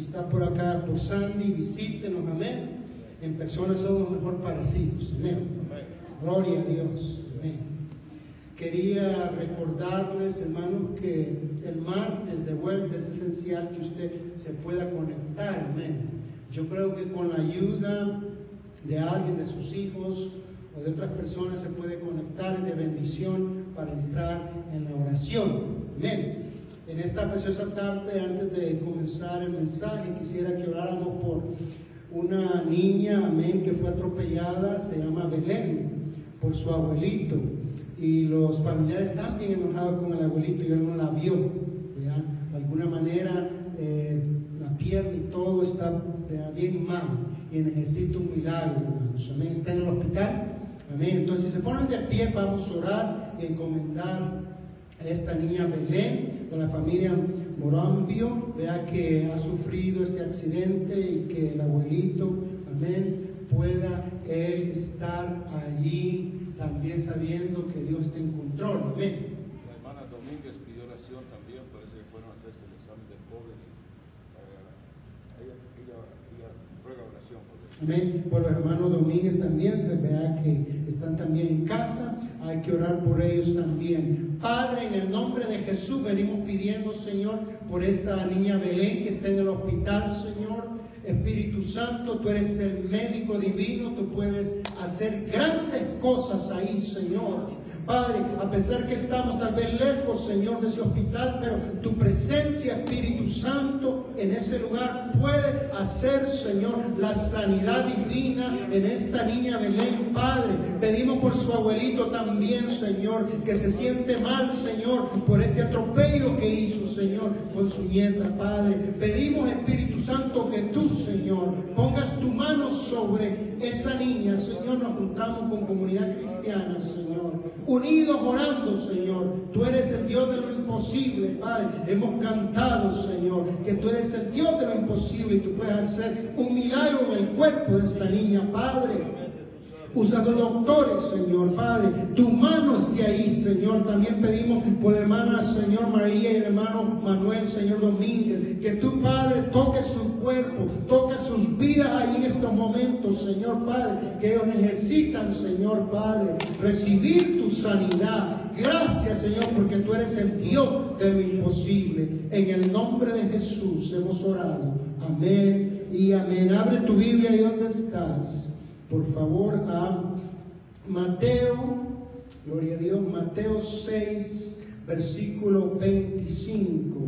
Está por acá, por Sandy, visítenos, amén. En persona somos mejor parecidos, amén. Gloria a Dios, amén. Quería recordarles, hermanos, que el martes de vuelta es esencial que usted se pueda conectar, amén. Yo creo que con la ayuda de alguien, de sus hijos o de otras personas, se puede conectar de bendición para entrar en la oración, amén. En esta preciosa tarde, antes de comenzar el mensaje, quisiera que oráramos por una niña, amén, que fue atropellada, se llama Belén, por su abuelito y los familiares están bien enojados con el abuelito y él no la vio. De alguna manera eh, la pierna y todo está bien mal y necesita un milagro, hermanos. Amén. Está en el hospital. Amén. Entonces, si se ponen de pie, vamos a orar y encomendar esta niña Belén de la familia Morambio. Vea que ha sufrido este accidente y que el abuelito, amén, pueda él estar allí también sabiendo que Dios está en control. Amén. La hermana Domínguez pidió oración también, parece que fueron a hacerse el examen del COVID. Eh, ella, ella, ella ruega oración por. Amén. Por los hermanos Domínguez también se vea que están también en casa. Hay que orar por ellos también. Padre, en el nombre de Jesús venimos pidiendo, Señor, por esta niña Belén que está en el hospital, Señor. Espíritu Santo, tú eres el médico divino, tú puedes hacer grandes cosas ahí, Señor. Padre, a pesar que estamos tal vez lejos, Señor, de ese hospital, pero tu presencia, Espíritu Santo, en ese lugar puede hacer, Señor, la sanidad divina en esta niña Belén, Padre. Pedimos por su abuelito también, Señor, que se siente mal, Señor, por este atropello que hizo, Señor, con su nieta, Padre. Pedimos, Espíritu Santo, que tú, Señor, pongas tu mano sobre esa niña, Señor. Nos juntamos con comunidad cristiana, Señor unidos orando, Señor. Tú eres el Dios de lo imposible, Padre. Hemos cantado, Señor, que tú eres el Dios de lo imposible y tú puedes hacer un milagro en el cuerpo de esta niña, Padre. Usa los doctores, Señor, Padre. Tu mano esté ahí, Señor. También pedimos por la hermana, Señor María y el hermano Manuel, Señor Domínguez. Que tu Padre toque su cuerpo, toque sus vidas ahí en estos momentos, Señor Padre. Que ellos necesitan, Señor Padre, recibir tu sanidad. Gracias, Señor, porque tú eres el Dios de lo imposible. En el nombre de Jesús hemos orado. Amén y amén. Abre tu Biblia ahí donde estás por favor a Mateo, gloria a Dios, Mateo 6, versículo 25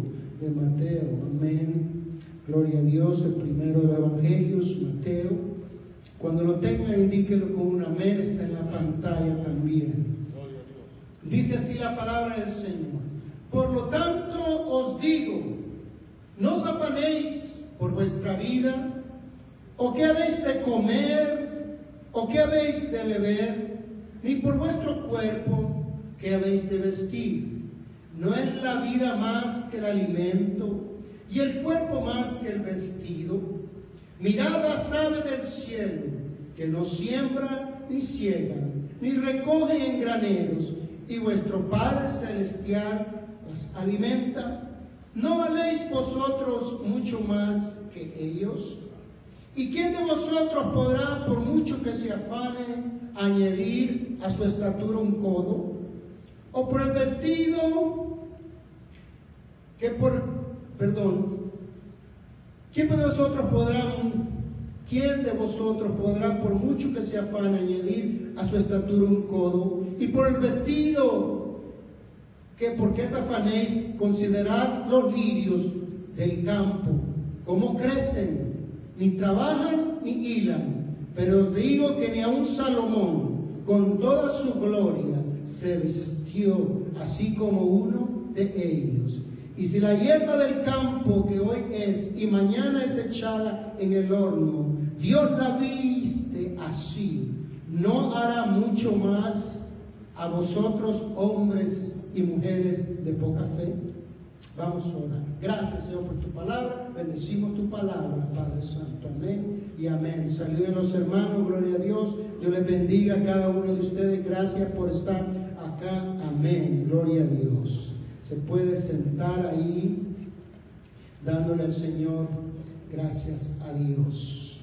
de Mateo, amén. Gloria a Dios, el primero de los evangelios, Mateo. Cuando lo tenga, indíquelo con un amén, está en la pantalla también. Dice así la palabra del Señor. Por lo tanto os digo, no os afanéis por vuestra vida, o qué habéis de comer, ¿O qué habéis de beber? Ni por vuestro cuerpo, ¿qué habéis de vestir? ¿No es la vida más que el alimento y el cuerpo más que el vestido? Mirad a ave del cielo, que no siembra ni ciega, ni recoge en graneros, y vuestro Padre Celestial os alimenta. ¿No valéis vosotros mucho más que ellos? ¿Y quién de vosotros podrá, por mucho que se afane, añadir a su estatura un codo? ¿O por el vestido que por, perdón, quién de vosotros podrá, quién de vosotros podrá, por mucho que se afane, añadir a su estatura un codo? Y por el vestido que, porque es afanéis, considerar los lirios del campo, cómo crecen ni trabajan ni hilan. Pero os digo que ni aun Salomón, con toda su gloria, se vistió así como uno de ellos. Y si la hierba del campo que hoy es y mañana es echada en el horno, Dios la viste así, ¿no hará mucho más a vosotros hombres y mujeres de poca fe? Vamos a orar. Gracias, Señor, por tu palabra. Bendecimos tu palabra, Padre Santo. Amén y amén. Saluden los hermanos, gloria a Dios. Dios les bendiga a cada uno de ustedes. Gracias por estar acá. Amén. Gloria a Dios. Se puede sentar ahí, dándole al Señor gracias a Dios.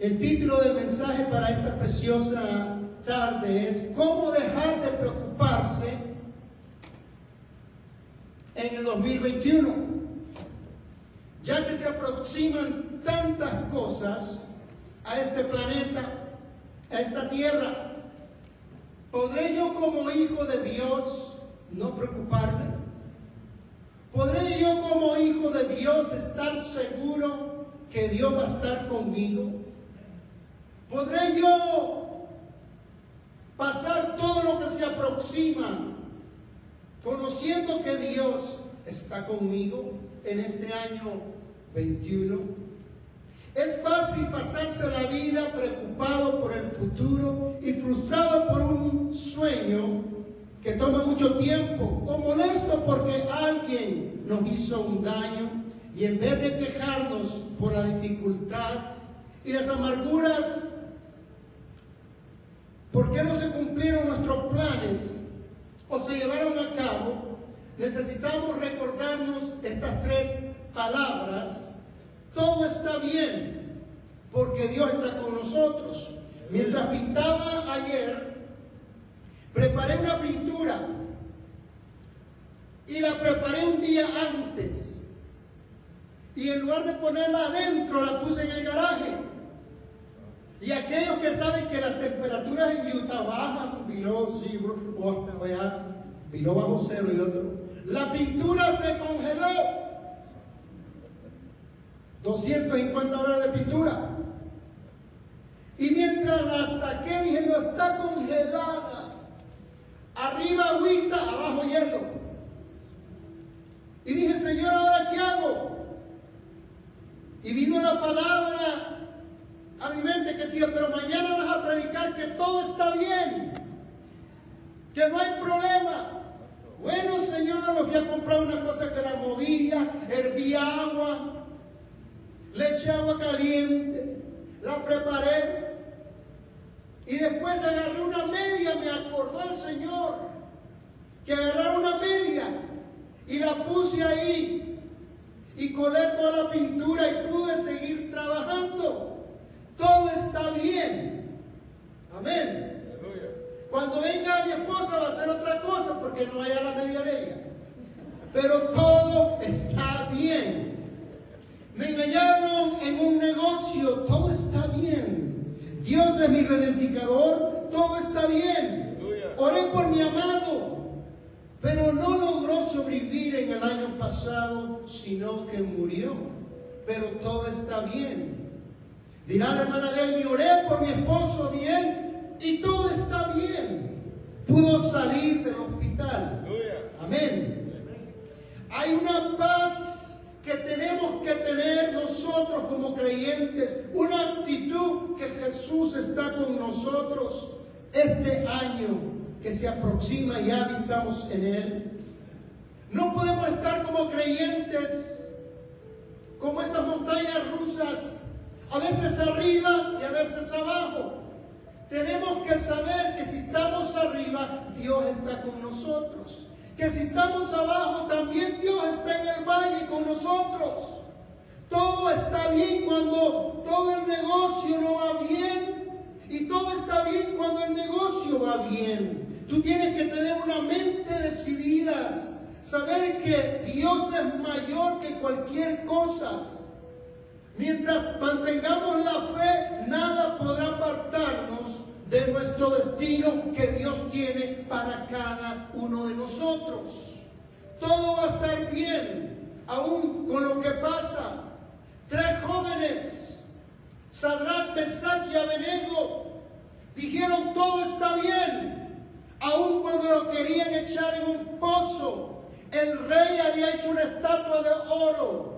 El título del mensaje para esta preciosa tarde es ¿Cómo dejar de preocuparse en el 2021? Ya que se aproximan tantas cosas a este planeta, a esta tierra, ¿podré yo como hijo de Dios no preocuparme? ¿Podré yo como hijo de Dios estar seguro que Dios va a estar conmigo? ¿Podré yo pasar todo lo que se aproxima conociendo que Dios está conmigo en este año 21? Es fácil pasarse la vida preocupado por el futuro y frustrado por un sueño que toma mucho tiempo o molesto porque alguien nos hizo un daño y en vez de quejarnos por la dificultad y las amarguras, ¿por qué no se cumplieron nuestros planes o se llevaron a cabo? Necesitamos recordarnos estas tres palabras. Todo está bien porque Dios está con nosotros. Mientras pintaba ayer, Preparé una pintura y la preparé un día antes. Y en lugar de ponerla adentro, la puse en el garaje. Y aquellos que saben que las temperaturas en Utah bajan, below zero, o hasta allá, below bajo cero y otro, la pintura se congeló. 250 dólares de pintura. Y mientras la saqué, dije yo, está congelada. Arriba agüita, abajo hielo. Y dije, Señor, ¿ahora qué hago? Y vino la palabra a mi mente que decía, pero mañana vas a predicar que todo está bien, que no hay problema. Bueno, Señor, me fui a comprar una cosa que la movía, hervía agua, le eché agua caliente, la preparé, y después agarré una media, me acordó el Señor que agarrara una media y la puse ahí y colé toda la pintura y pude seguir trabajando. Todo está bien. Amén. Cuando venga mi esposa va a hacer otra cosa porque no vaya la media de ella. Pero todo está bien. Me engañaron en un negocio, todo está bien. Dios es mi redenficador, todo está bien. Oré por mi amado, pero no logró sobrevivir en el año pasado, sino que murió. Pero todo está bien. Dirá la hermana de él, oré por mi esposo bien y todo está bien. Pudo salir del hospital. Amén. Hay una paz que tenemos que tener nosotros como creyentes, una actitud que Jesús está con nosotros este año que se aproxima, ya estamos en él. No podemos estar como creyentes, como esas montañas rusas, a veces arriba y a veces abajo. Tenemos que saber que si estamos arriba, Dios está con nosotros que si estamos abajo, también Dios está en el valle con nosotros. Todo está bien cuando todo el negocio no va bien. Y todo está bien cuando el negocio va bien. Tú tienes que tener una mente decidida. Saber que Dios es mayor que cualquier cosa. Mientras mantengamos la fe, nada podrá apartarnos de nuestro destino que Dios tiene para cada uno de nosotros. Todo va a estar bien, aún con lo que pasa. Tres jóvenes, Sadrach, Mesach y Abenego, dijeron todo está bien, aún cuando lo querían echar en un pozo. El rey había hecho una estatua de oro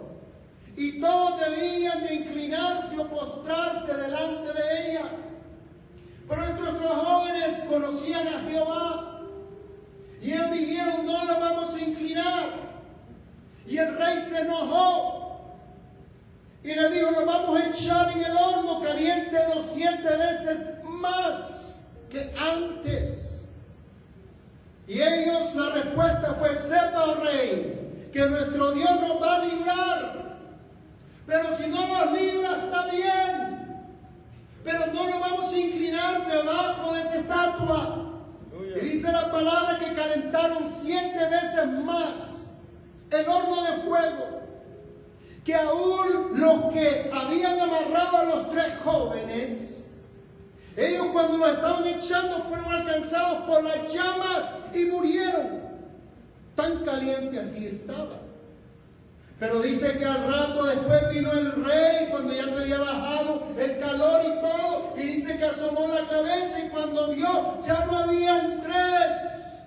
y todos debían de inclinarse o postrarse delante de ella. Pero nuestros jóvenes conocían a Jehová. Y ellos dijeron, no lo vamos a inclinar. Y el rey se enojó. Y le dijo, lo vamos a echar en el horno caliente los siete veces más que antes. Y ellos, la respuesta fue, sepa, rey, que nuestro Dios nos va a librar Pero si no nos libra, está bien. Pero no nos vamos a inclinar debajo de esa estatua. Y dice la palabra que calentaron siete veces más el horno de fuego. Que aún los que habían amarrado a los tres jóvenes, ellos cuando los estaban echando fueron alcanzados por las llamas y murieron. Tan caliente así estaba. Pero dice que al rato después vino el rey cuando ya se había bajado el calor y todo. Y dice que asomó la cabeza y cuando vio ya no habían tres.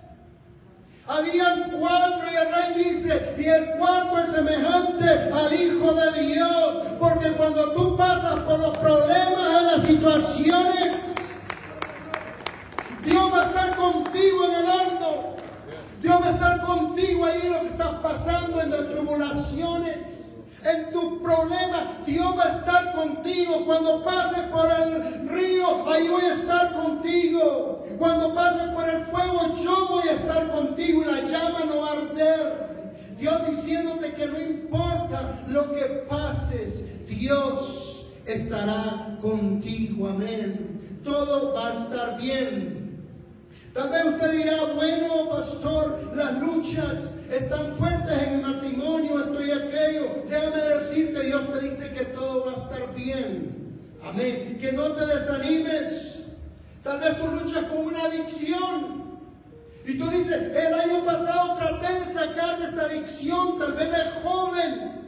Habían cuatro y el rey dice, y el cuarto es semejante al Hijo de Dios. Porque cuando tú pasas por los problemas, en las situaciones, Dios va a estar contigo en el horno. Dios va a estar contigo ahí en lo que estás pasando, en las tribulaciones, en tus problemas. Dios va a estar contigo. Cuando pases por el río, ahí voy a estar contigo. Cuando pases por el fuego, yo voy a estar contigo y la llama no va a arder. Dios diciéndote que no importa lo que pases, Dios estará contigo. Amén. Todo va a estar bien. Tal vez usted dirá, bueno, pastor, las luchas están fuertes en el matrimonio, esto y aquello. Déjame decirte, Dios te dice que todo va a estar bien. Amén. Que no te desanimes. Tal vez tú luchas con una adicción. Y tú dices, el año pasado traté de sacar de esta adicción, tal vez es joven.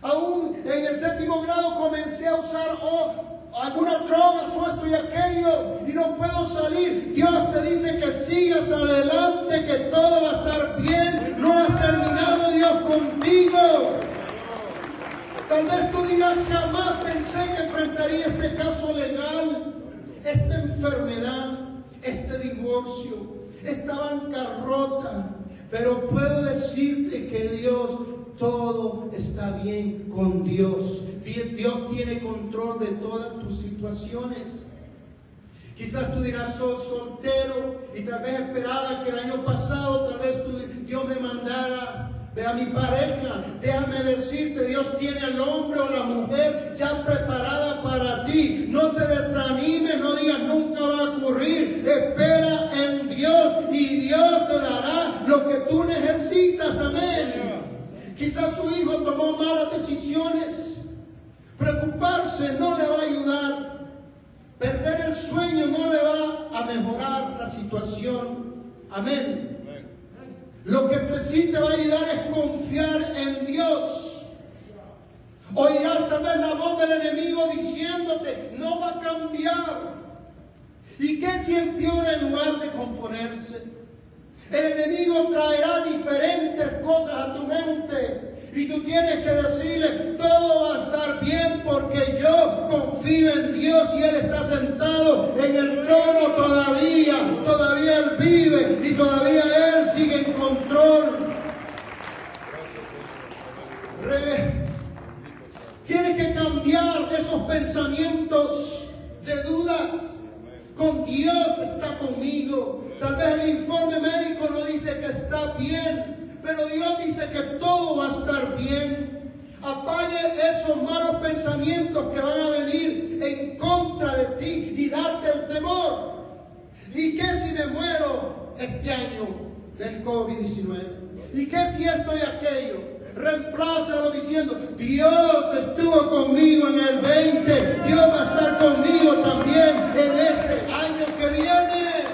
Aún en el séptimo grado comencé a usar oh, alguna droga o esto y aquello y no puedo salir. Dios te dice que sigas adelante, que todo va a estar bien. No has terminado Dios contigo. Tal vez tú digas, jamás pensé que enfrentaría este caso legal, esta enfermedad, este divorcio, esta bancarrota. Pero puedo decirte que Dios todo está bien con Dios. Dios tiene control de todas tus situaciones. Quizás tú dirás, soy soltero y tal vez esperaba que el año pasado tal vez Dios me mandara Ve a mi pareja, déjame decirte, Dios tiene al hombre o la mujer ya preparada para ti. No te desanimes, no digas nunca va a ocurrir. Quizás su hijo tomó malas decisiones. Preocuparse no le va a ayudar. Perder el sueño no le va a mejorar la situación. Amén. Lo que te sí te va a ayudar es confiar en Dios. Oirás también la voz del enemigo diciéndote, no va a cambiar. ¿Y qué si empeora en lugar de componerse? El enemigo traerá diferentes cosas a tu mente. Y tú tienes que decirle, todo va a estar bien porque yo confío en Dios y Él está sentado en el trono todavía. Todavía Él vive y todavía Él sigue en control. Tienes que cambiar esos pensamientos de dudas. Con Dios está conmigo. Tal vez el informe médico no dice que está bien, pero Dios dice que todo va a estar bien. Apague esos malos pensamientos que van a venir en contra de ti y darte el temor. ¿Y qué si me muero este año del COVID-19? ¿Y qué si esto y aquello? Reemplázalo diciendo, Dios estuvo conmigo en el 20, Dios va a estar conmigo también en este viene.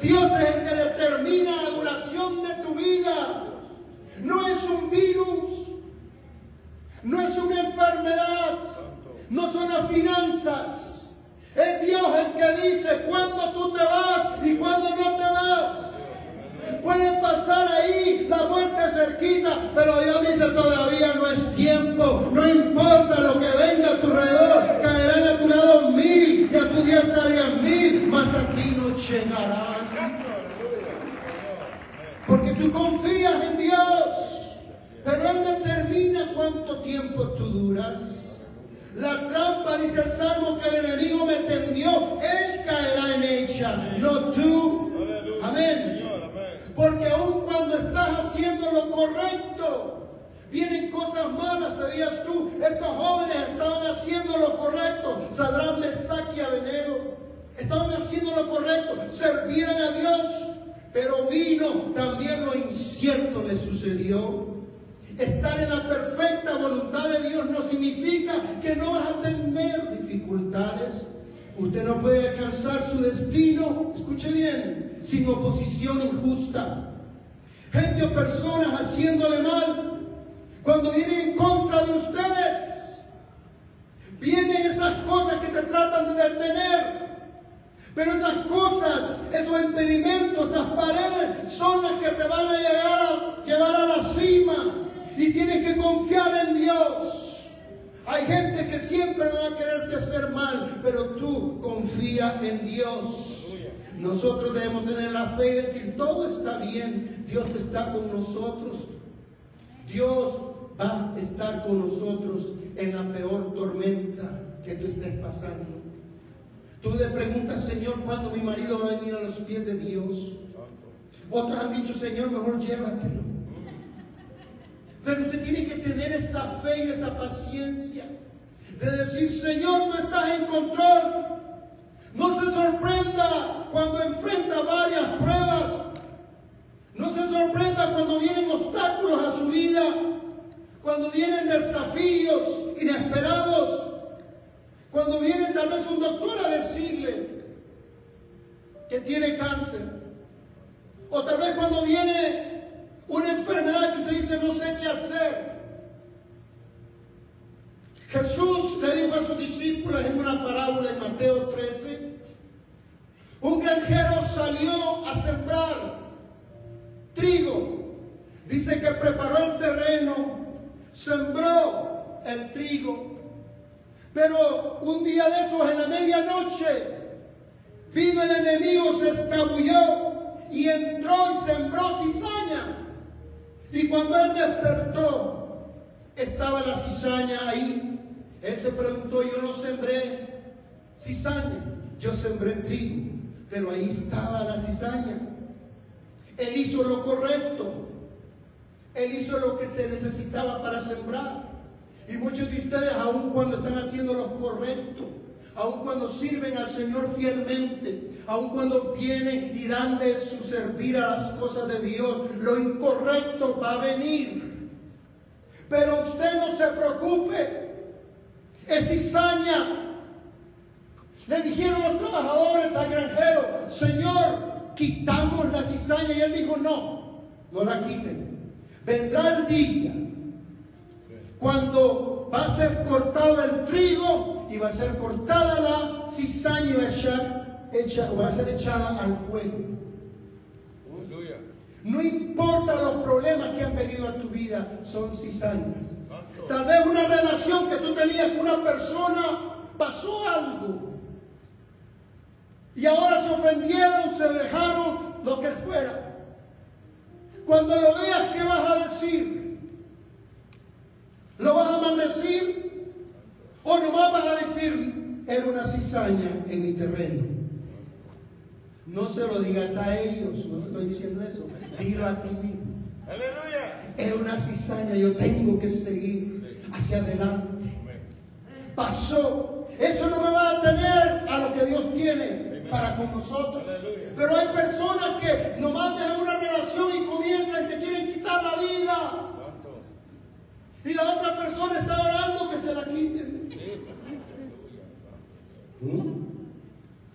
Dios es el que determina la duración de tu vida. No es un virus, no es una enfermedad, no son las finanzas. Es Dios el que dice cuándo tú te vas y cuándo no te vas. Pueden pasar ahí la muerte cerquita, pero Dios dice todavía no es tiempo. No importa lo que venga a tu alrededor, caerán a tu lado mil y a tu diestra diez mil, mas aquí no llegarán. Porque tú confías en Dios, pero Él determina cuánto tiempo tú duras. La trampa, dice el Salmo, que el enemigo me tendió, Él caerá en ella, no tú. Amén. Porque aun cuando estás haciendo lo correcto, vienen ¿sabías tú? Estos jóvenes estaban haciendo lo correcto. Sadrán, Mesach y. Estaban haciendo lo correcto. Servían a Dios. Pero vino también lo incierto le sucedió. Estar en la perfecta voluntad de Dios no significa que no vas a tener dificultades. Usted no puede alcanzar su destino, escuche bien, sin oposición injusta. Gente o personas haciéndole mal cuando vienen en contra de ustedes. Vienen esas cosas que te tratan de detener. Pero esas cosas, esos impedimentos, esas paredes son las que te van a llegar a llevar a la cima. Y tienes que confiar en Dios. Hay gente que siempre va a quererte hacer mal, pero tú confía en Dios. Nosotros debemos tener la fe y decir, todo está bien, Dios está con nosotros. Dios va a estar con nosotros en la peor tormenta que tú estés pasando. Tú le preguntas, Señor, ¿cuándo mi marido va a venir a los pies de Dios? Otros han dicho, Señor, mejor llévatelo. Pero usted tiene que tener esa fe y esa paciencia de decir, Señor, tú estás en control. No se sorprenda cuando enfrenta varias pruebas. No se sorprenda cuando vienen obstáculos a su vida, cuando vienen desafíos inesperados, cuando viene tal vez un doctor a decirle que tiene cáncer, o tal vez cuando viene una enfermedad que usted dice no sé qué hacer. Jesús le dijo a sus discípulos en una parábola en Mateo 13, un granjero salió a sembrar trigo. Dice que preparó el terreno, sembró el trigo. Pero un día de esos, en la medianoche, vino el enemigo, se escabulló y entró y sembró cizaña. Y cuando él despertó, estaba la cizaña ahí. Él se preguntó, yo no sembré cizaña, yo sembré trigo, pero ahí estaba la cizaña. Él hizo lo correcto, él hizo lo que se necesitaba para sembrar. Y muchos de ustedes, aun cuando están haciendo lo correcto, aun cuando sirven al Señor fielmente, aun cuando vienen y dan de su servir a las cosas de Dios, lo incorrecto va a venir. Pero usted no se preocupe, es cizaña. Le dijeron los trabajadores al granjero, Señor, quitamos la cizaña. Y él dijo, no, no la quiten. Vendrá el día cuando va a ser cortado el trigo y va a ser cortada la cizaña y va a, echar, va a ser echada al fuego. No importa los problemas que han venido a tu vida, son cizañas. Tal vez una relación que tú tenías con una persona pasó algo. Y ahora se ofendieron, se dejaron, lo que fuera. Cuando lo veas, ¿qué vas a decir? ¿Lo vas a maldecir? ¿O nomás vas a decir, era una cizaña en mi terreno? No se lo digas a ellos, no te estoy diciendo eso. Dilo a ti mismo. Aleluya. Era una cizaña, yo tengo que seguir hacia adelante. Pasó. Eso no me va a detener a lo que Dios tiene para con nosotros. Pero hay personas que nomás dejan una relación y comienzan y se quieren quitar la vida. Y la otra persona está orando que se la quiten. Santo.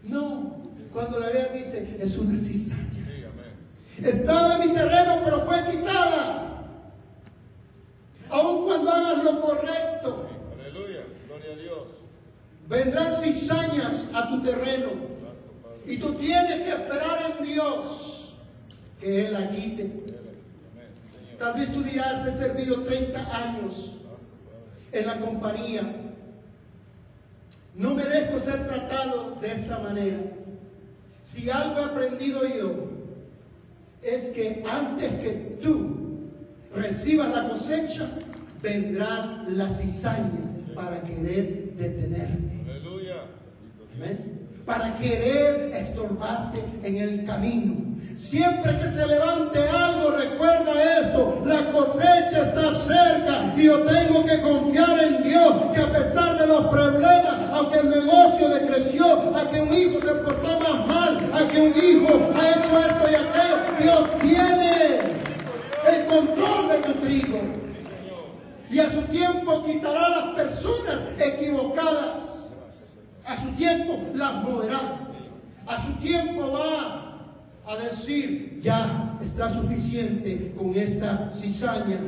No. Cuando la vean dice, es una cizaña. Estaba en mi terreno, pero fue quitada. Aun cuando hagas lo correcto, Sí. Aleluya. Gloria a Dios. vendrán cizañas a tu terreno. Y tú tienes que esperar en Dios que Él la quite. Tal vez tú dirás, he servido 30 años en la compañía. No merezco ser tratado de esa manera. Si algo he aprendido yo, es que antes que tú recibas la cosecha, vendrá la cizaña para querer detenerte. Aleluya. Amén. Para querer estorbarte en el camino. Siempre que se levante algo, recuerda esto, la cosecha está cerca y yo tengo que confiar en Dios, que a pesar de los problemas, aunque el negocio decreció, a que un hijo se portó más mal, a que un hijo ha hecho esto y aquello, Dios tiene el control de tu trigo. Y a su tiempo quitará las personas equivocadas. A su tiempo las moverá. A su tiempo va a decir, ya está suficiente con esta cizaña.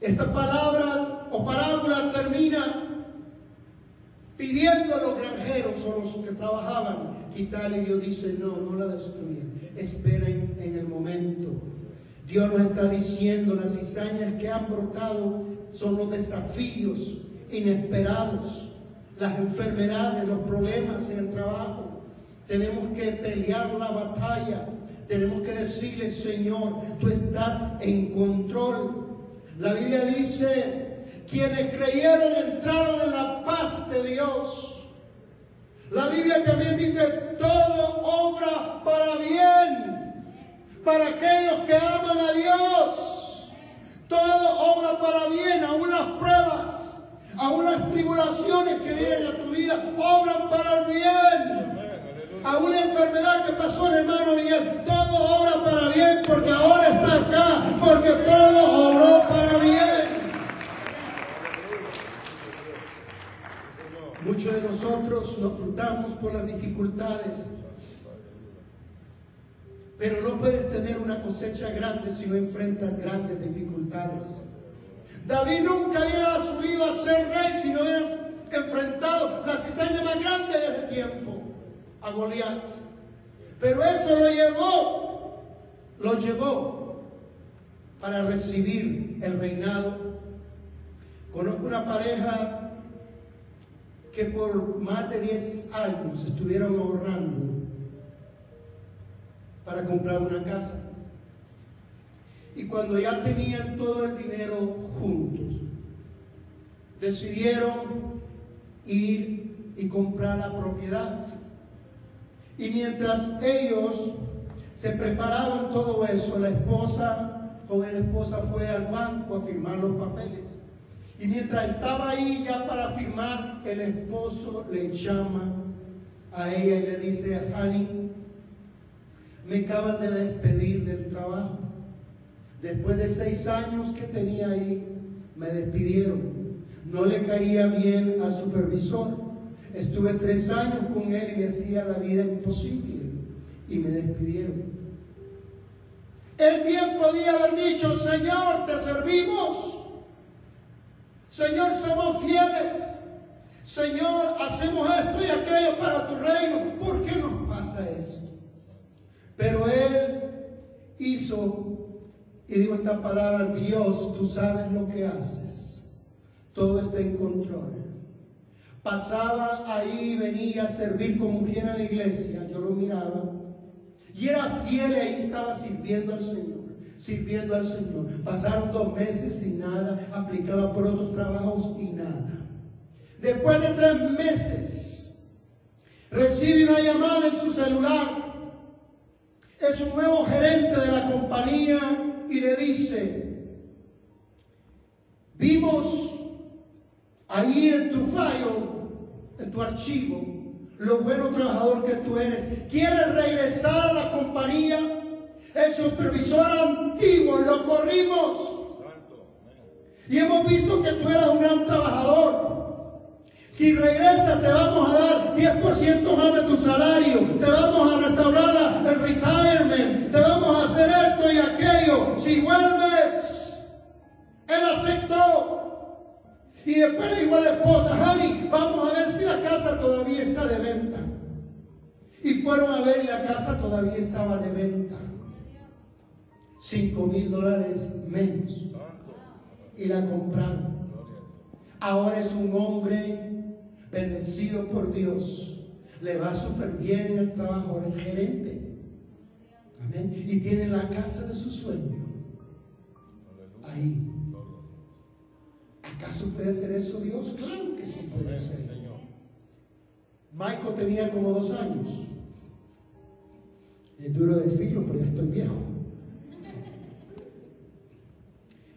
Esta palabra o parábola termina pidiendo a los granjeros o los que trabajaban quitarle Dios dice, no, no la destruyan, esperen en el momento. Dios nos está diciendo, las cizañas que han brotado son los desafíos inesperados, las enfermedades, los problemas en el trabajo, tenemos que pelear la batalla. Tenemos que decirle, Señor, tú estás en control. La Biblia dice, quienes creyeron entraron en la paz de Dios. La Biblia también dice, todo obra para bien, para aquellos que aman a Dios. Todo obra para bien, aún las pruebas, aún las tribulaciones que vienen a tu vida, obran para el bien a una enfermedad que pasó el hermano Miguel. Todo obra para bien porque ahora está acá, porque todo obró para bien. Muchos de nosotros nos frutamos por las dificultades. Pero no puedes tener una cosecha grande si no enfrentas grandes dificultades. David nunca hubiera subido a ser rey si no hubiera enfrentado la cizaña más grande de ese tiempo a Goliat. Pero eso lo llevó, lo llevó para recibir el reinado. Conozco una pareja que por más de 10 años estuvieron ahorrando para comprar una casa. Y cuando ya tenían todo el dinero juntos, decidieron ir y comprar la propiedad. Y mientras ellos se preparaban todo eso, la esposa, joven esposa, fue al banco a firmar los papeles. Y mientras estaba ahí ya para firmar, el esposo le llama a ella y le dice, Honey, me acaban de despedir del trabajo. Después de seis años que tenía ahí, me despidieron. No le caía bien al supervisor. Estuve tres años con él y me hacía la vida imposible y me despidieron. Él bien podía haber dicho, Señor, te servimos. Señor, somos fieles. Señor, hacemos esto y aquello para tu reino. ¿Por qué nos pasa esto? Pero él hizo, y digo esta palabra, Dios, tú sabes lo que haces. Todo está en control. Pasaba ahí, venía a servir como mujer en la iglesia, yo lo miraba. Y era fiel y ahí estaba sirviendo al Señor, sirviendo al Señor. Pasaron dos meses sin nada, aplicaba por otros trabajos y nada. Después de tres meses, recibe una llamada en su celular. Es un nuevo gerente de la compañía y le dice, vimos ahí en tu fallo en tu archivo lo bueno trabajador que tú eres. ¿Quieres regresar a la compañía? El supervisor antiguo lo corrimos. Y hemos visto que tú eras un gran trabajador. Si regresas te vamos a dar 10% más de tu salario, te vamos a restaurar el retirement, te vamos a hacer esto y aquello. Si vuelves, él aceptó. Y después le dijo a la esposa, Honey, vamos a ver si la casa todavía está de venta. Y fueron a ver y la casa todavía estaba de venta. Cinco mil dólares menos. Y la compraron. Ahora es un hombre bendecido por Dios. Le va súper bien en el trabajo, ahora es gerente. Amén. Y tiene la casa de su sueño. Ahí. ¿Acaso puede ser eso Dios? Claro que sí puede ser. Michael tenía como dos años. Es duro decirlo, pero ya estoy viejo.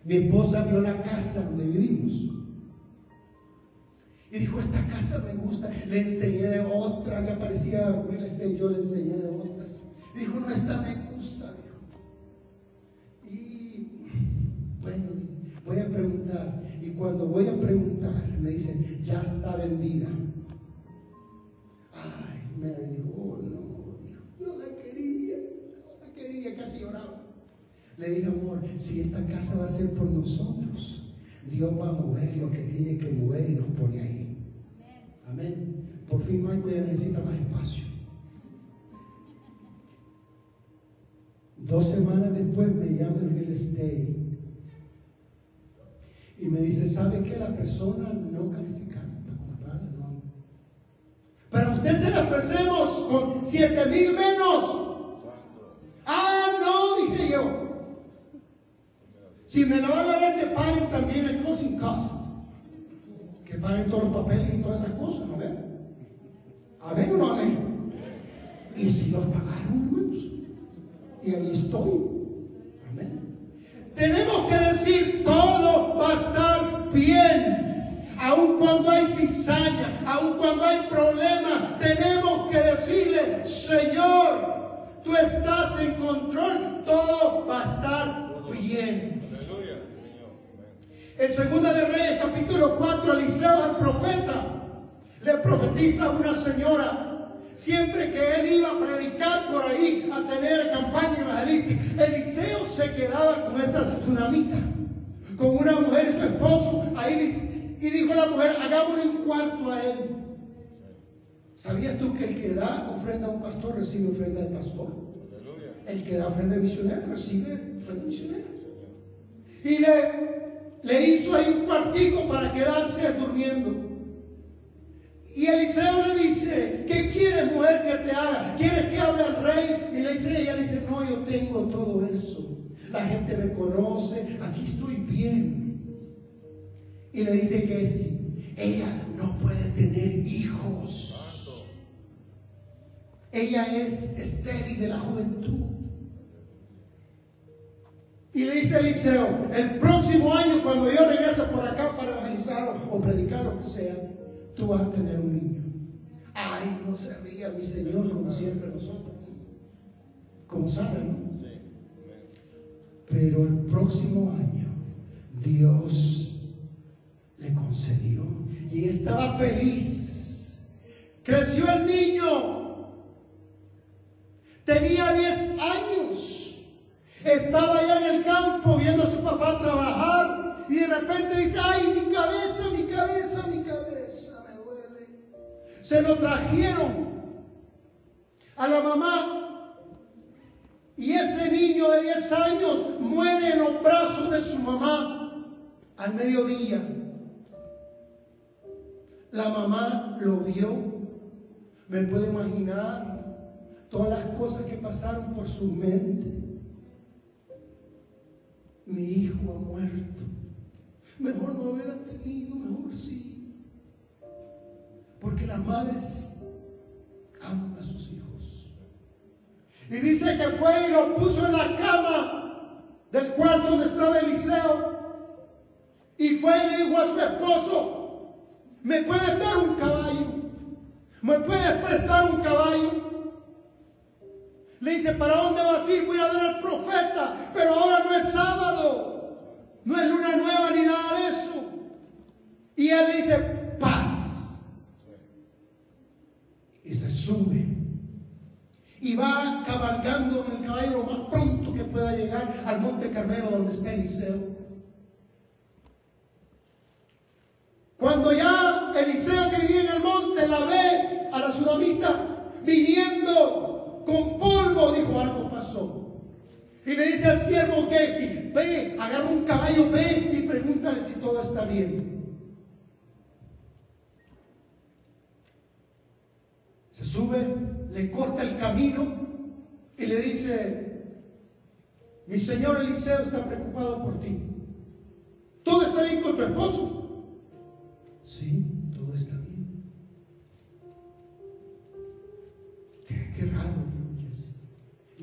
Mi esposa vio la casa donde vivimos. Y dijo, esta casa me gusta. Le enseñé de otras, ya parecía real estate, yo le enseñé de otras. Y dijo, no, esta me gusta. Dijo. Y bueno, voy a preguntar. Y cuando voy a preguntar, me dicen, ya está vendida. Ay, Mary dijo, oh no, dijo, yo la quería, yo la quería, casi lloraba. Le dije, amor, si esta casa va a ser por nosotros, Dios va a mover lo que tiene que mover y nos pone ahí. Amén. Por fin Michael ya necesita más espacio. Dos semanas después me llama el real estate y me dice, ¿sabe que la persona no califica para comprar? No. Para usted se la ofrecemos con siete mil menos. Ah, no, dije yo. Si me la van a dar, que paguen también el closing cost. Paguen todos los papeles y todas esas cosas, ¿a ver? ¿Amén o no amén? Y si los pagaron, hermanos. Y ahí estoy. Tenemos que decir, todo va a estar bien. Aun cuando hay cizaña, aun cuando hay problemas, tenemos que decirle, Señor, tú estás en control, todo va a estar bien. En segunda de Reyes, capítulo 4, Eliseo, el profeta, le profetiza a una señora Siempre que él iba a predicar por ahí, a tener campaña evangelística, Eliseo se quedaba con esta tsunamita, con una mujer, su esposo, ahí y dijo a la mujer, hagámosle un cuarto a él. ¿Sabías tú que el que da ofrenda a un pastor recibe ofrenda del pastor? El que da ofrenda de misionero recibe ofrenda misionera. Y le, le hizo ahí un cuartico para quedarse durmiendo. Y Eliseo le dice, ¿qué quieres mujer que te haga? ¿Quieres que hable al rey? Y le dice, ella le dice, no, yo tengo todo eso. La gente me conoce, aquí estoy bien. Y le dice que sí, ella no puede tener hijos. Ella es estéril de la juventud. Y le dice Eliseo, el próximo año cuando yo regrese por acá para evangelizar o predicar lo que sea, tú vas a tener un niño. Ay, no se ría mi Señor como siempre nosotros. Como saben, ¿no? Pero el próximo año Dios le concedió y estaba feliz. Creció el niño. Tenía 10 años. Estaba allá en el campo viendo a su papá trabajar y de repente dice, ay, mi cabeza, mi cabeza, mi cabeza se lo trajeron a la mamá. Y ese niño de 10 años muere en los brazos de su mamá al mediodía. La mamá lo vio. Me puedo imaginar todas las cosas que pasaron por su mente. Mi hijo ha muerto. Mejor no hubiera tenido, mejor sí. Porque las madres aman a sus hijos. Y dice que fue y lo puso en la cama del cuarto donde estaba Eliseo. Y fue y le dijo a su esposo, ¿me puedes dar un caballo? ¿Me puedes prestar un caballo? Le dice, ¿para dónde vas a ir? Voy a ver al profeta, pero ahora no es sábado, no es luna nueva ni nada de eso. Y él dice, paz y se sube. Y va cabalgando en el caballo lo más pronto que pueda llegar al monte Carmelo donde está Eliseo. Cuando ya Eliseo que vivía en el monte la ve a la sudamita viniendo con polvo, dijo algo pasó. Y le dice al siervo si ve, agarra un caballo, ve y pregúntale si todo está bien. Se sube, le corta el camino y le dice, mi señor Eliseo está preocupado por ti. ¿Todo está bien con tu esposo? Sí, todo está bien.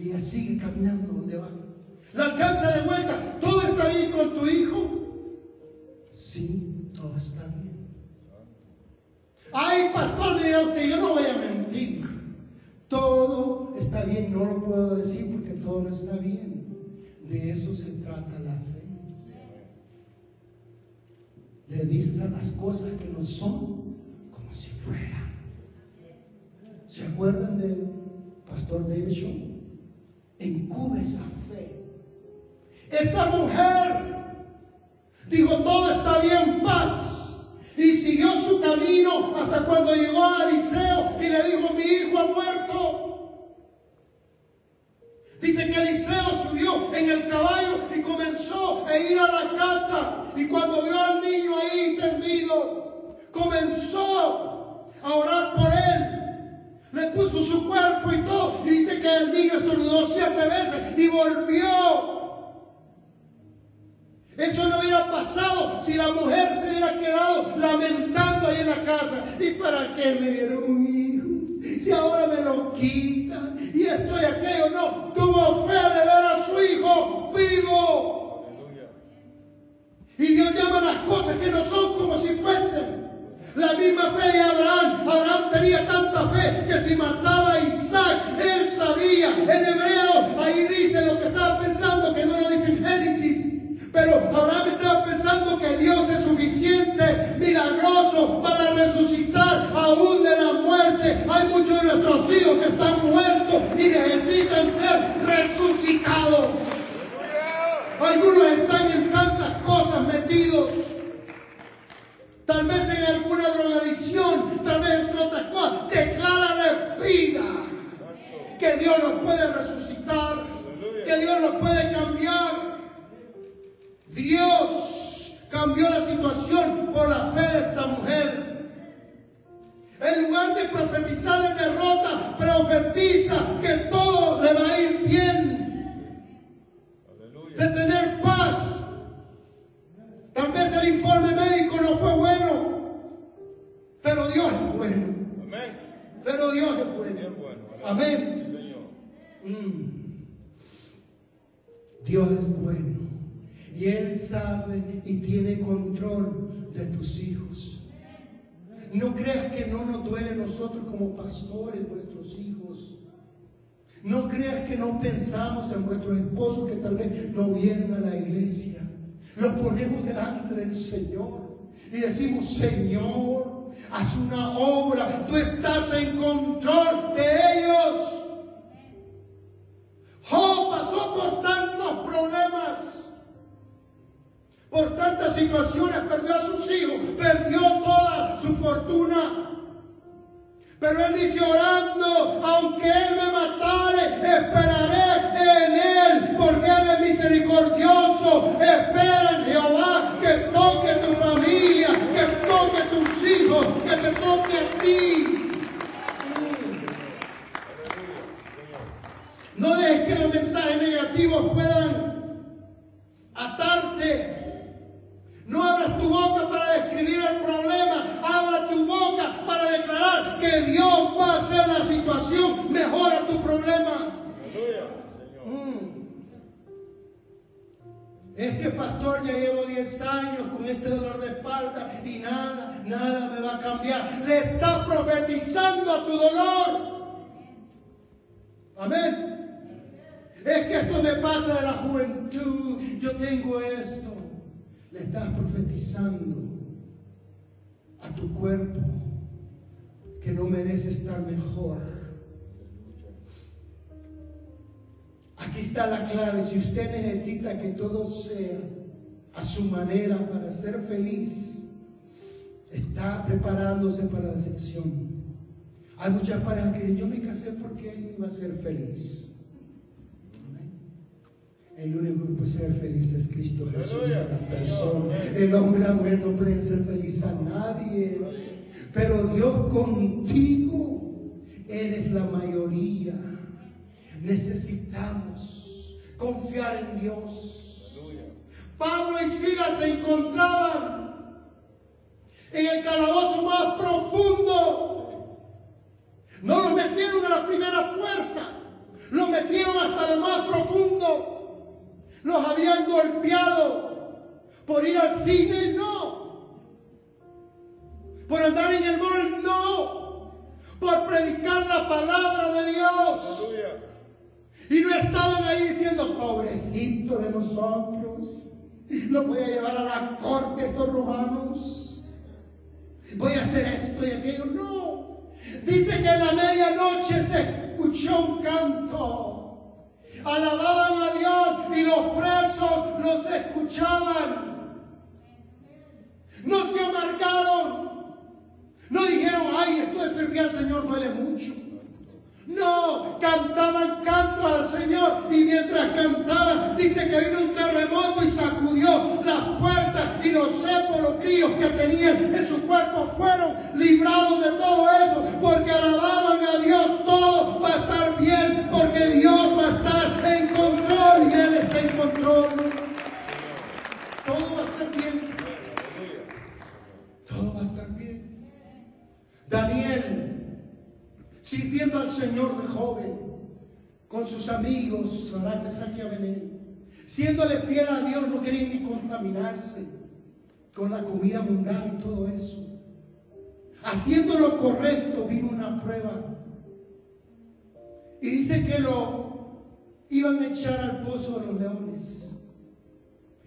Ella sigue caminando donde va. La alcanza de vuelta. ¿Todo está bien con tu hijo? Sí, todo está bien. Ay, pastor, me dirá usted, yo no voy a mentir. Todo está bien, no lo puedo decir porque todo no está bien. De eso se trata la fe. Le dices a las cosas que no son como si fueran. ¿Se acuerdan del pastor David Shaw? Encubre esa fe. Esa mujer dijo, todo está bien, paz. Y siguió su camino hasta cuando llegó a Eliseo y le dijo, mi hijo ha muerto. Dice que Eliseo subió en el caballo y comenzó a ir a la casa. Y cuando vio al niño ahí tendido, comenzó a orar por él. Le puso su cuerpo y todo. Y dice que el niño estornudó siete veces y volvió. Eso no hubiera pasado si la mujer se hubiera quedado lamentando ahí en la casa. ¿Y para qué me dieron un hijo? Si ahora me lo quitan y estoy aquello, no. Tuvo fe de ver a su hijo vivo. Y Dios llama las cosas que no son como si fuesen. La misma fe de Abraham. Abraham tenía tanta fe que si mataba a Isaac, él sabía. En hebreo, ahí dice lo que estaba pensando, que no lo dice en Génesis. Pero Abraham estaba pensando que Dios es suficiente, milagroso, para resucitar aún de la muerte. Hay muchos de nuestros hijos que están muertos y necesitan ser resucitados. Algunos están en tantas cosas metidos. Tal vez en alguna drogadicción, tal vez en otras cosas. Declárale vida. Que Dios los puede resucitar. Que Dios los puede cambiar. Dios cambió la situación por la fe de esta mujer. En lugar de profetizarle derrota, profetiza que todo le va a ir bien. De tener paz. Tal vez el informe médico no fue pero Dios es bueno. Pero Dios es bueno. Amén. Mm. Dios es bueno. Y Él sabe y tiene control de tus hijos. No creas que no nos duele a nosotros como pastores, vuestros hijos. No creas que no pensamos en vuestros esposos que tal vez no vienen a la iglesia. Los ponemos delante del Señor y decimos, Señor, haz una obra. Tú estás en control de ellos. Job pasó por tantos problemas por tantas situaciones, perdió a sus hijos, perdió toda su fortuna. Pero él dice orando, aunque él me matare, esperaré en él, porque él es misericordioso. Espera en Jehová que toque tu familia, que toque tus hijos, que te toque a ti. No dejes que los mensajes negativos puedan atarte no abras tu boca para describir el problema, abra tu boca para declarar que Dios va a hacer la situación mejor a tu problema. Mm. Es que pastor, ya llevo 10 años con este dolor de espalda y nada, nada me va a cambiar. Le está profetizando a tu dolor. Amén. Es que esto me pasa de la juventud. Yo tengo esto le estás profetizando a tu cuerpo que no merece estar mejor. Aquí está la clave. Si usted necesita que todo sea a su manera para ser feliz, está preparándose para la decepción. Hay muchas parejas que dicen, yo me casé porque él iba a ser feliz. El único que puede ser feliz es Cristo Jesús, la persona. El hombre y la mujer no pueden ser felices a nadie. Pero Dios contigo eres la mayoría. Necesitamos confiar en Dios. Pablo y Silas se encontraban en el calabozo más profundo. No los metieron a la primera puerta. Los metieron metieron hasta lo más profundo. Los habían golpeado por ir al cine, no. Por andar en el mall, no. Por predicar la palabra de Dios. Y no estaban ahí diciendo, pobrecito de nosotros, lo voy a llevar a la corte estos romanos. Voy a hacer esto y aquello. No. Dice que en la medianoche se escuchó un canto. Alababan a Dios y los presos los escuchaban. No se amargaron. No dijeron, ay, esto de servir al Señor duele mucho. No, cantaban cantos al Señor y mientras cantaban dice que vino un terremoto y sacudió las puertas y los cepos, los críos que tenían en su cuerpo fueron librados de todo eso porque alababan a Dios, todo va a estar bien porque Dios va a estar en control y Él está en control. Todo va a estar bien. Todo va a estar bien. Daniel sirviendo al Señor de joven, con sus amigos, siéndole fiel a Dios, no quería ni contaminarse con la comida mundana y todo eso. Haciendo lo correcto vino una prueba. Y dice que lo iban a echar al pozo de los leones.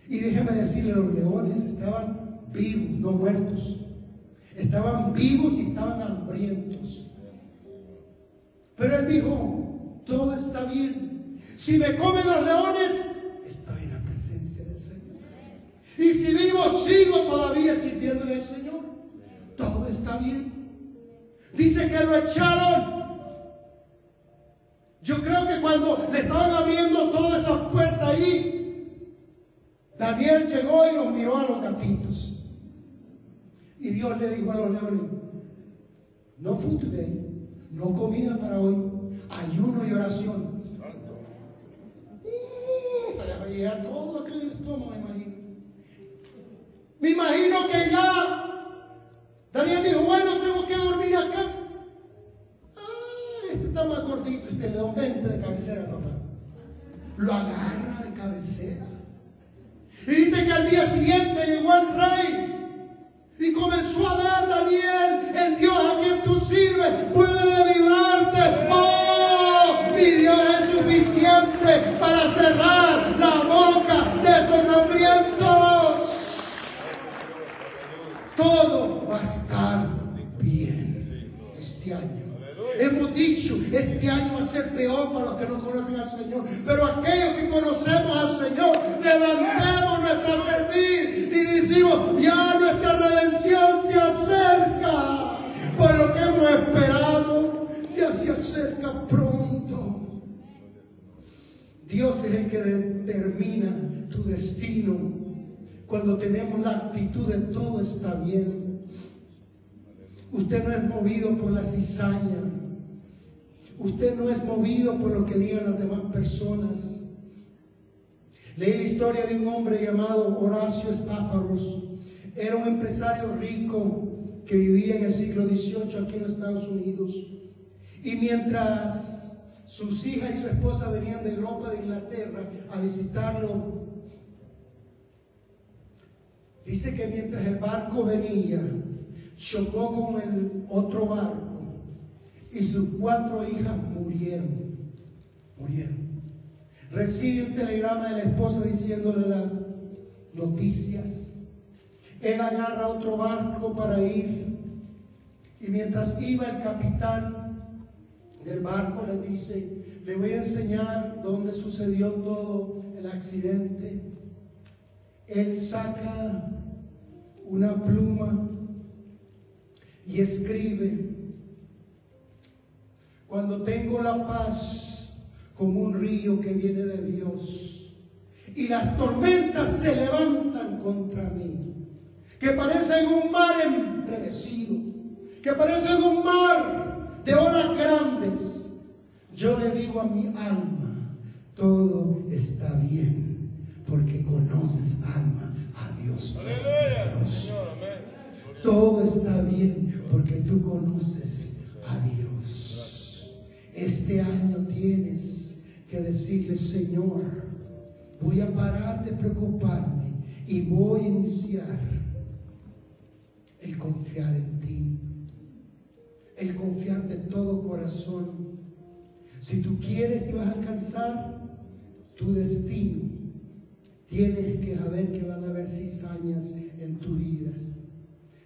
Y déjeme decirle, los leones estaban vivos, no muertos. Estaban vivos y estaban hambrientos. Pero él dijo, todo está bien. Si me comen los leones, estoy en la presencia del Señor. Y si vivo, sigo todavía sirviéndole al Señor. Todo está bien. Dice que lo echaron. Yo creo que cuando le estaban abriendo todas esas puertas ahí, Daniel llegó y los miró a los gatitos. Y Dios le dijo a los leones, no food today no comida para hoy, ayuno y oración. Uh, se va a llegar todo aquí en el estómago, me imagino. Me imagino que ya Daniel dijo, bueno, tengo que dormir acá. Ah, este está más gordito, este león, vente de cabecera, papá. Lo agarra de cabecera. Y dice que al día siguiente llegó el rey y comenzó a ver Daniel, el Dios a quien tú sirves puede para cerrar la boca de estos hambrientos. Todo va a estar bien este año. Hemos dicho, este año va a ser peor para los que no conocen al Señor. Pero aquellos que conocemos al Señor, levantemos nuestra servir y decimos, ya nuestra redención se acerca. Por lo que hemos esperado, ya se acerca pronto. Dios es el que determina tu destino. Cuando tenemos la actitud de todo está bien. Usted no es movido por la cizaña. Usted no es movido por lo que digan las demás personas. Leí la historia de un hombre llamado Horacio Espáfaros. Era un empresario rico que vivía en el siglo XVIII aquí en los Estados Unidos. Y mientras sus hijas y su esposa venían de Europa, de Inglaterra, a visitarlo, dice que mientras el barco venía, chocó con el otro barco y sus cuatro hijas murieron. Murieron. Recibe un telegrama de la esposa diciéndole las noticias. Él agarra otro barco para ir. Y mientras iba el capitán del barco le dice, le voy a enseñar dónde sucedió todo el accidente. Él saca una pluma y escribe cuando tengo la paz como un río que viene de Dios y las tormentas se levantan contra mí, que parecen un mar embrevecido, que parecen un mar de olas grandes, yo le digo a mi alma, todo está bien, porque conoces alma a Dios. Todo está bien porque tú conoces a Dios. Este año tienes que que decirle, Señor, voy a parar de preocuparme y voy a iniciar el confiar en ti, el confiar de todo corazón. Si tú quieres y vas a alcanzar tu destino, tienes que saber que van a haber cizañas en tu vida.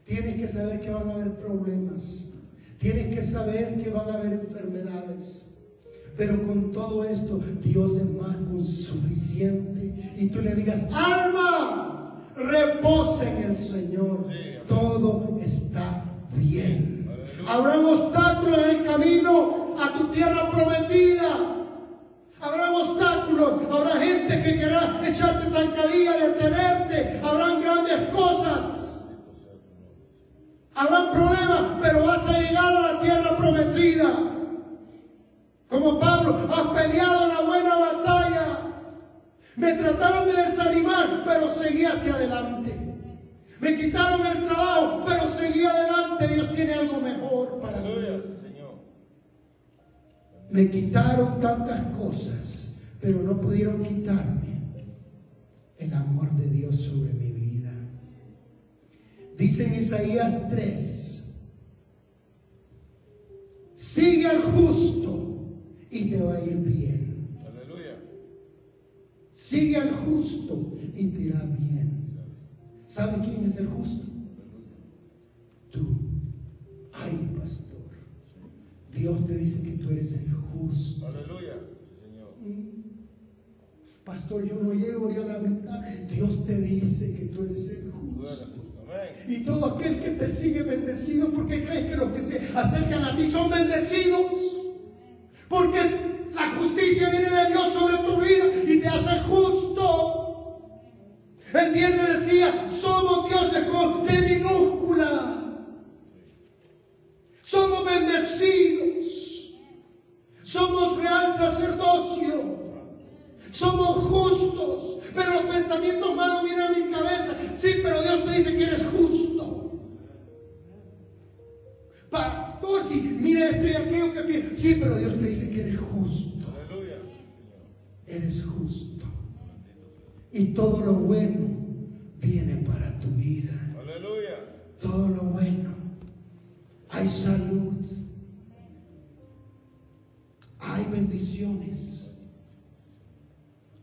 Tienes que saber que van a haber problemas. Tienes que saber que van a haber enfermedades. Pero con todo esto, Dios es más que suficiente. Y tú le digas, alma, reposa en el Señor. Todo está bien. Habrá obstáculos en el camino a tu tierra prometida. Habrá obstáculos, habrá gente que querrá echarte zancadilla, detenerte, habrán grandes cosas. Habrán problemas, pero vas a llegar a la tierra prometida. Como Pablo, has peleado la buena batalla. Me trataron de desanimar, pero seguí hacia adelante. Me quitaron el trabajo, pero seguí adelante. Dios tiene algo mejor para mí. Me quitaron tantas cosas, pero no pudieron quitarme el amor de Dios sobre mi vida. Dice en Isaías 3, sigue al justo y te va a ir bien. Sigue al justo y te irá bien. ¿Sabe quién es el justo? Tú. Ay, pastor. Dios te dice que tú eres el justo. Aleluya, Señor. Pastor, yo no llego ni a la mitad. Dios te dice que tú eres el justo. Y todo aquel que te sigue bendecido, porque crees que los que se acercan a ti son bendecidos. Porque la justicia viene de Dios sobre tu vida y te hace justo. El viernes decía, somos dioses con D minúscula. Somos bendecidos. Somos real sacerdocio. Somos justos. Pero los pensamientos malos vienen a mi cabeza. Sí, pero Dios te dice que eres justo. Pastor, sí, mira esto y aquello que piensa. Sí, pero Dios te dice que eres justo. Eres justo. Y todo lo bueno viene para tu vida. Todo lo bueno. Hay salud, hay bendiciones,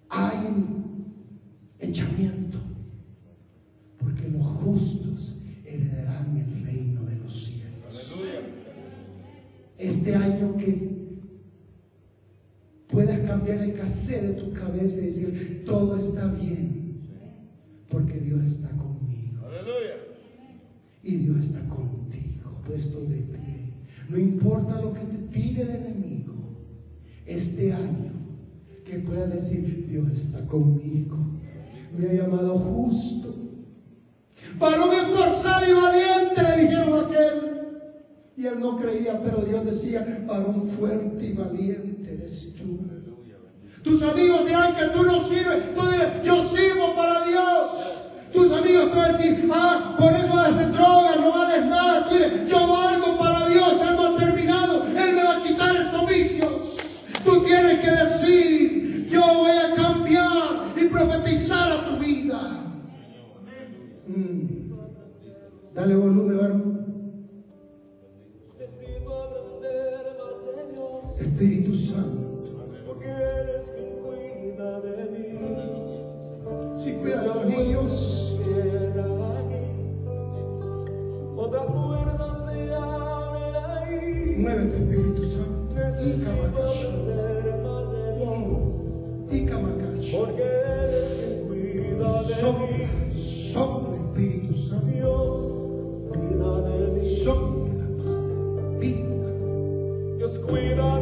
hay echamiento, porque los justos heredarán el reino de los cielos. Este año que puedas cambiar el cassette de tu cabeza y decir, todo está bien, porque Dios está conmigo. Y Dios está contigo puesto de pie. No importa lo que te tire el enemigo, este año, que pueda decir, Dios está conmigo. Me ha llamado justo. Varón esforzado y valiente, le dijeron a aquel. Y él no creía, pero Dios decía, varón fuerte y valiente eres tú. Tus amigos dirán que tú no sirves. Tú dirás, yo sirvo para Dios. Tus amigos te van a decir, ah, por eso haces droga, no vales nada. Tú dices, yo valgo para Dios, Él no ha terminado, Él me va a quitar estos vicios. Tú tienes que decir, yo voy a cambiar y profetizar a tu vida. Mm. Dale volumen, varón. Espíritu Santo. Porque eres quien cuida de mí. Si cuida de los niños. Otras puertas se abren ahí. Muévete, Espíritu Santo. Y Kamakash. Porque eres quien cuida de mí. sopla, Espíritu Santo. Dios cuida de mí. Sopla, Padre. Vida. Dios cuida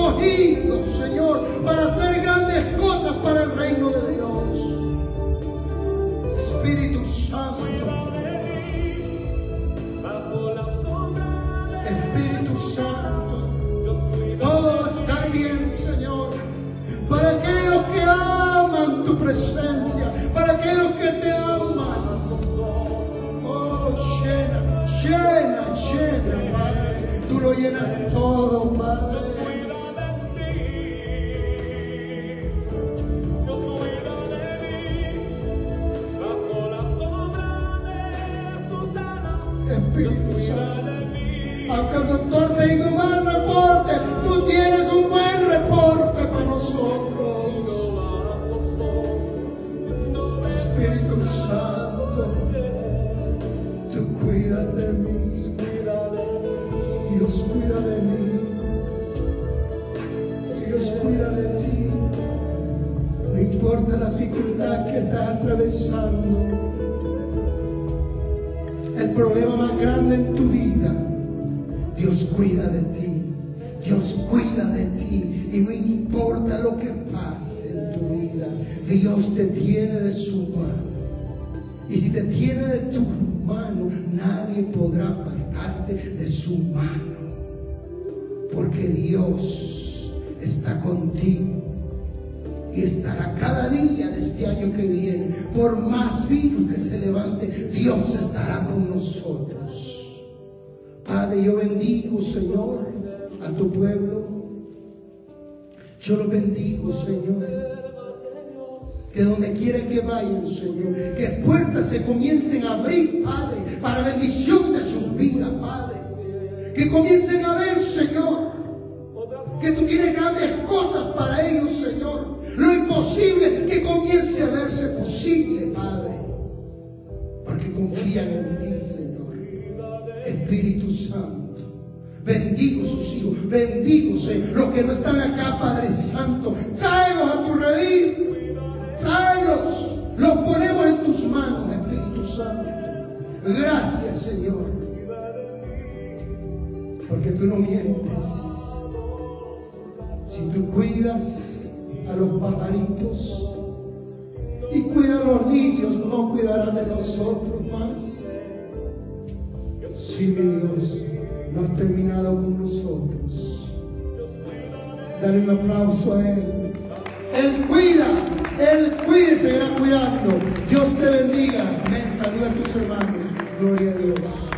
escogido, Señor, para hacer grandes cosas para el reino de Dios. Espíritu Santo, Espíritu Santo. Todo va a estar bien, Señor. Para aquellos que aman tu presencia, para aquellos que te aman. Oh, llena, llena, llena, Padre. Tú lo llenas todo, Y estará cada día de este año que viene. Por más virus que se levante, Dios estará con nosotros. Padre, yo bendigo, Señor, a tu pueblo. Yo lo bendigo, Señor. Que donde quiera que vayan, Señor, que puertas se comiencen a abrir, Padre, para bendición de sus vidas, Padre. Que comiencen a ver, Señor, que tú tienes grandes cosas para ellos, Señor. Lo imposible, que comience a verse posible, Padre. Porque confían en ti, Señor. Espíritu Santo. Bendigo sus hijos, bendigo. Los que no están acá, Padre Santo, tráelos a tu redil. Tráelos, los ponemos en tus manos, Espíritu Santo. Gracias, Señor. Porque tú no mientes. Si tú cuidas a los pajaritos y cuidas a los niños, no cuidarán de nosotros más. Sí, mi Dios, no has terminado con nosotros. Dale un aplauso a Él. Él cuida, Él cuida y seguirá cuidando. Dios te bendiga. Amén. Saluda a tus hermanos. Gloria a Dios.